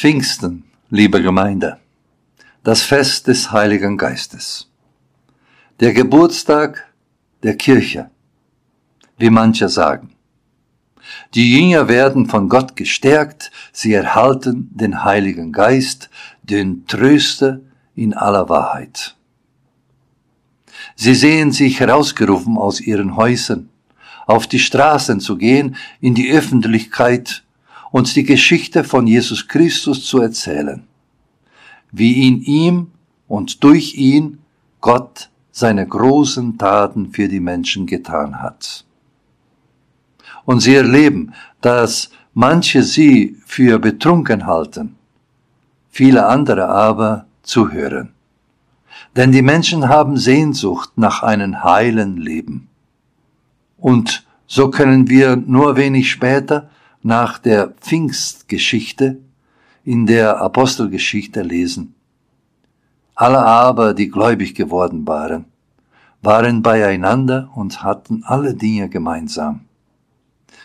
Pfingsten, liebe Gemeinde, das Fest des Heiligen Geistes. Der Geburtstag der Kirche, wie manche sagen. Die Jünger werden von Gott gestärkt, sie erhalten den Heiligen Geist, den Tröster in aller Wahrheit. Sie sehen sich herausgerufen aus ihren Häusern, auf die Straßen zu gehen, in die Öffentlichkeit uns die Geschichte von Jesus Christus zu erzählen, wie in ihm und durch ihn Gott seine großen Taten für die Menschen getan hat. Und sie erleben, dass manche sie für betrunken halten, viele andere aber zuhören. Denn die Menschen haben Sehnsucht nach einem heilen Leben. Und so können wir nur wenig später nach der Pfingstgeschichte in der Apostelgeschichte lesen. Alle aber, die gläubig geworden waren, waren beieinander und hatten alle Dinge gemeinsam.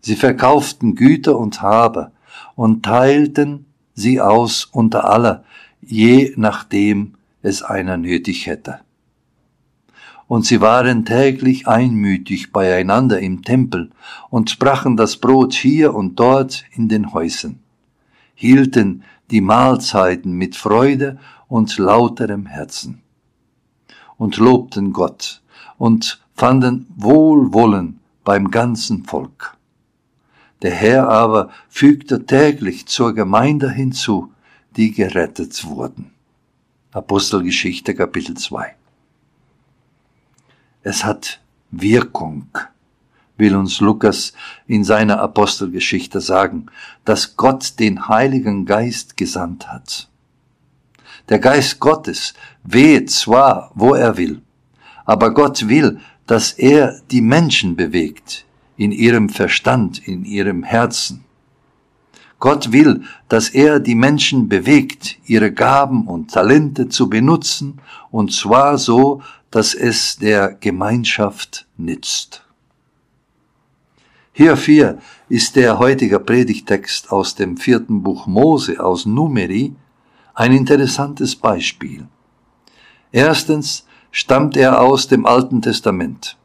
Sie verkauften Güter und Habe und teilten sie aus unter aller, je nachdem es einer nötig hätte und sie waren täglich einmütig beieinander im Tempel und brachen das Brot hier und dort in den Häusern, hielten die Mahlzeiten mit Freude und lauterem Herzen und lobten Gott und fanden Wohlwollen beim ganzen Volk. Der Herr aber fügte täglich zur Gemeinde hinzu, die gerettet wurden. Apostelgeschichte Kapitel 2 es hat Wirkung, will uns Lukas in seiner Apostelgeschichte sagen, dass Gott den Heiligen Geist gesandt hat. Der Geist Gottes weht zwar, wo er will, aber Gott will, dass er die Menschen bewegt, in ihrem Verstand, in ihrem Herzen. Gott will, dass er die Menschen bewegt, ihre Gaben und Talente zu benutzen, und zwar so, dass es der Gemeinschaft nützt. Hierfür ist der heutige Predigtext aus dem vierten Buch Mose aus Numeri ein interessantes Beispiel. Erstens stammt er aus dem Alten Testament.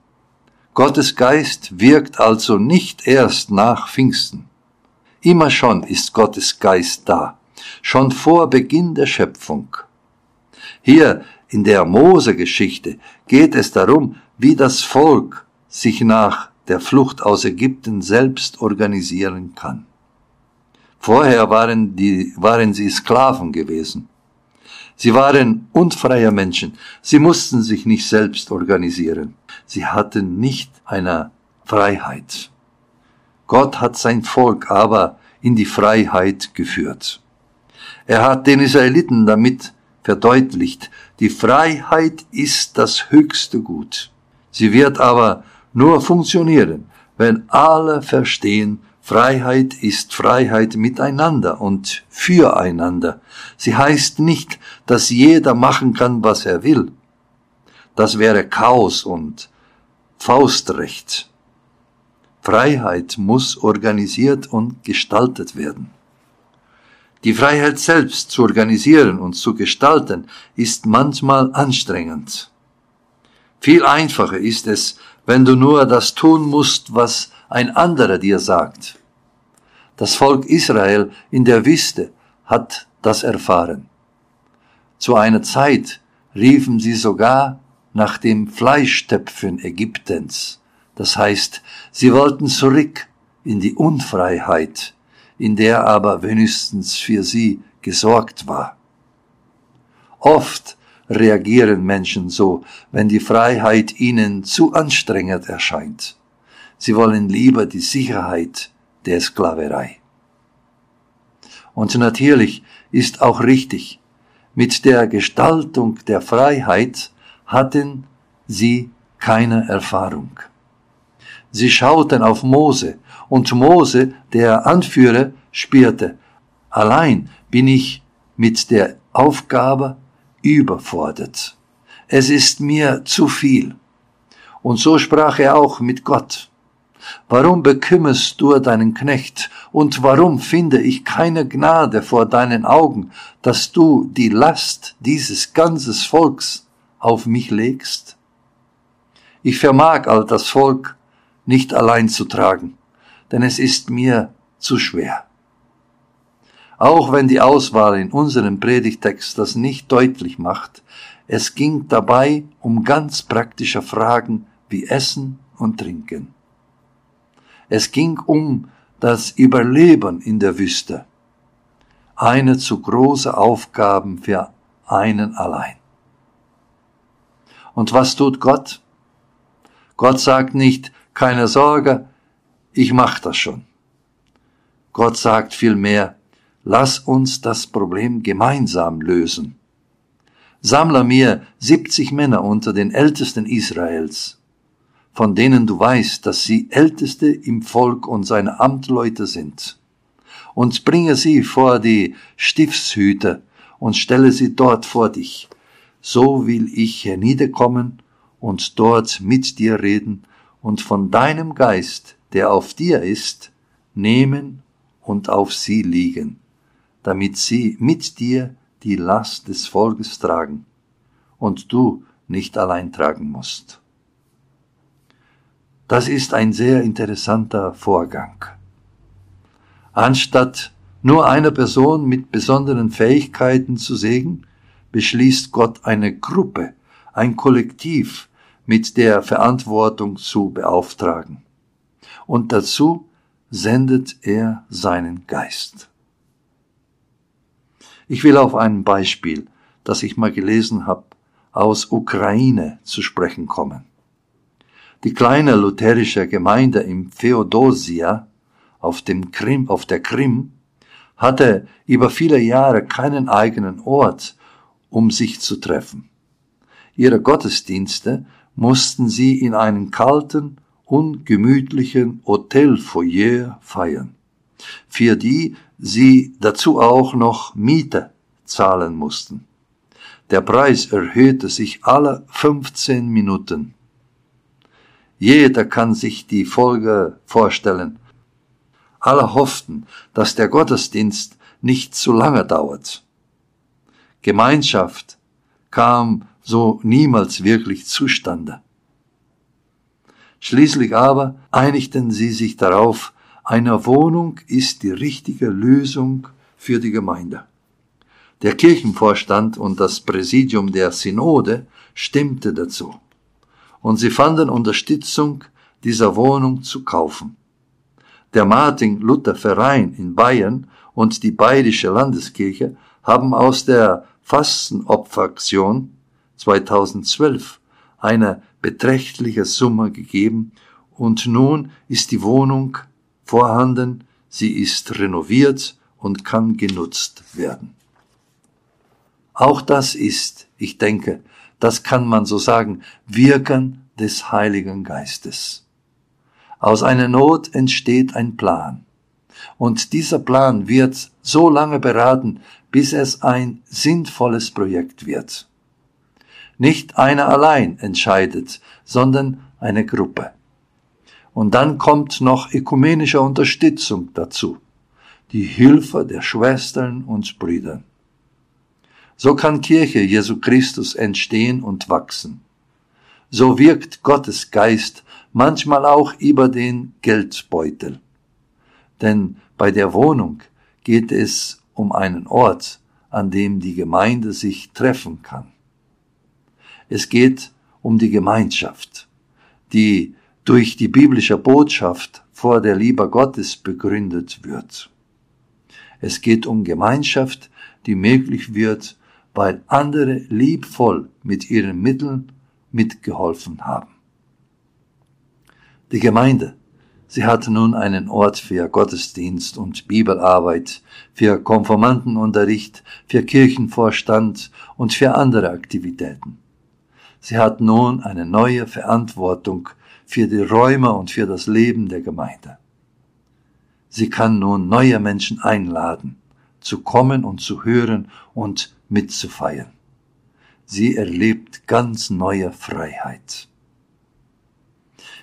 Gottes Geist wirkt also nicht erst nach Pfingsten. Immer schon ist Gottes Geist da, schon vor Beginn der Schöpfung. Hier in der Mose-Geschichte geht es darum, wie das Volk sich nach der Flucht aus Ägypten selbst organisieren kann. Vorher waren, die, waren sie Sklaven gewesen. Sie waren unfreie Menschen. Sie mussten sich nicht selbst organisieren. Sie hatten nicht eine Freiheit. Gott hat sein Volk aber in die Freiheit geführt. Er hat den Israeliten damit verdeutlicht, die Freiheit ist das höchste Gut. Sie wird aber nur funktionieren, wenn alle verstehen, Freiheit ist Freiheit miteinander und füreinander. Sie heißt nicht, dass jeder machen kann, was er will. Das wäre Chaos und Faustrecht. Freiheit muss organisiert und gestaltet werden. Die Freiheit selbst zu organisieren und zu gestalten ist manchmal anstrengend. Viel einfacher ist es, wenn du nur das tun musst, was ein anderer dir sagt. Das Volk Israel in der Wüste hat das erfahren. Zu einer Zeit riefen sie sogar nach dem Fleischtöpfen Ägyptens. Das heißt, sie wollten zurück in die Unfreiheit, in der aber wenigstens für sie gesorgt war. Oft reagieren Menschen so, wenn die Freiheit ihnen zu anstrengend erscheint. Sie wollen lieber die Sicherheit der Sklaverei. Und natürlich ist auch richtig, mit der Gestaltung der Freiheit hatten sie keine Erfahrung. Sie schauten auf Mose und Mose, der Anführer, spürte, allein bin ich mit der Aufgabe überfordert. Es ist mir zu viel. Und so sprach er auch mit Gott. Warum bekümmerst du deinen Knecht? Und warum finde ich keine Gnade vor deinen Augen, dass du die Last dieses ganzes Volks auf mich legst? Ich vermag all das Volk nicht allein zu tragen, denn es ist mir zu schwer. Auch wenn die Auswahl in unserem Predigtext das nicht deutlich macht, es ging dabei um ganz praktische Fragen wie Essen und Trinken. Es ging um das Überleben in der Wüste. Eine zu große Aufgaben für einen allein. Und was tut Gott? Gott sagt nicht, keine Sorge, ich mach das schon. Gott sagt vielmehr, lass uns das Problem gemeinsam lösen. Sammle mir siebzig Männer unter den Ältesten Israels von denen du weißt, dass sie Älteste im Volk und seine Amtleute sind. Und bringe sie vor die Stiftshüter und stelle sie dort vor dich. So will ich herniederkommen und dort mit dir reden und von deinem Geist, der auf dir ist, nehmen und auf sie liegen, damit sie mit dir die Last des Volkes tragen und du nicht allein tragen musst. Das ist ein sehr interessanter Vorgang. Anstatt nur eine Person mit besonderen Fähigkeiten zu segnen, beschließt Gott eine Gruppe, ein Kollektiv mit der Verantwortung zu beauftragen. Und dazu sendet er seinen Geist. Ich will auf ein Beispiel, das ich mal gelesen habe, aus Ukraine zu sprechen kommen. Die kleine lutherische Gemeinde im Feodosia auf, dem Krim, auf der Krim hatte über viele Jahre keinen eigenen Ort, um sich zu treffen. Ihre Gottesdienste mussten sie in einem kalten, ungemütlichen Hotelfoyer feiern, für die sie dazu auch noch Miete zahlen mussten. Der Preis erhöhte sich alle 15 Minuten. Jeder kann sich die Folge vorstellen. Alle hofften, dass der Gottesdienst nicht zu lange dauert. Gemeinschaft kam so niemals wirklich zustande. Schließlich aber einigten sie sich darauf, eine Wohnung ist die richtige Lösung für die Gemeinde. Der Kirchenvorstand und das Präsidium der Synode stimmte dazu und sie fanden Unterstützung, dieser Wohnung zu kaufen. Der Martin Luther Verein in Bayern und die Bayerische Landeskirche haben aus der Fastenopferaktion 2012 eine beträchtliche Summe gegeben und nun ist die Wohnung vorhanden, sie ist renoviert und kann genutzt werden. Auch das ist, ich denke, das kann man so sagen, Wirken des Heiligen Geistes. Aus einer Not entsteht ein Plan. Und dieser Plan wird so lange beraten, bis es ein sinnvolles Projekt wird. Nicht einer allein entscheidet, sondern eine Gruppe. Und dann kommt noch ökumenische Unterstützung dazu, die Hilfe der Schwestern und Brüder. So kann Kirche Jesu Christus entstehen und wachsen. So wirkt Gottes Geist manchmal auch über den Geldbeutel. Denn bei der Wohnung geht es um einen Ort, an dem die Gemeinde sich treffen kann. Es geht um die Gemeinschaft, die durch die biblische Botschaft vor der Liebe Gottes begründet wird. Es geht um Gemeinschaft, die möglich wird weil andere liebvoll mit ihren Mitteln mitgeholfen haben. Die Gemeinde, sie hat nun einen Ort für Gottesdienst und Bibelarbeit, für Konformantenunterricht, für Kirchenvorstand und für andere Aktivitäten. Sie hat nun eine neue Verantwortung für die Räume und für das Leben der Gemeinde. Sie kann nun neue Menschen einladen, zu kommen und zu hören und mitzufeiern. Sie erlebt ganz neue Freiheit.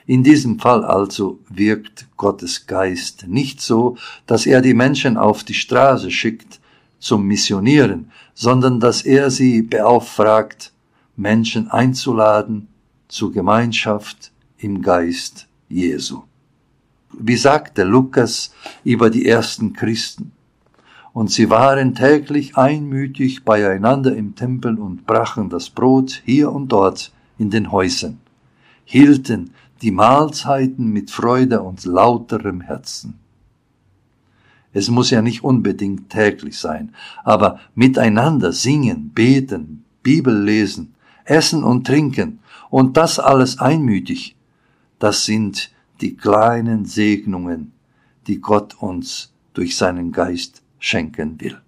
In diesem Fall also wirkt Gottes Geist nicht so, dass er die Menschen auf die Straße schickt zum Missionieren, sondern dass er sie beauftragt, Menschen einzuladen zur Gemeinschaft im Geist Jesu. Wie sagte Lukas über die ersten Christen? Und sie waren täglich einmütig beieinander im Tempel und brachen das Brot hier und dort in den Häusern, hielten die Mahlzeiten mit Freude und lauterem Herzen. Es muss ja nicht unbedingt täglich sein, aber miteinander singen, beten, Bibel lesen, essen und trinken und das alles einmütig, das sind die kleinen Segnungen, die Gott uns durch seinen Geist schenken will.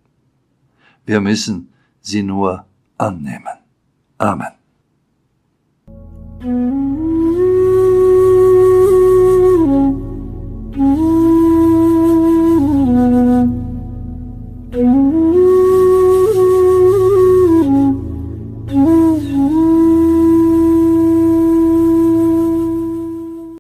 Wir müssen sie nur annehmen. Amen.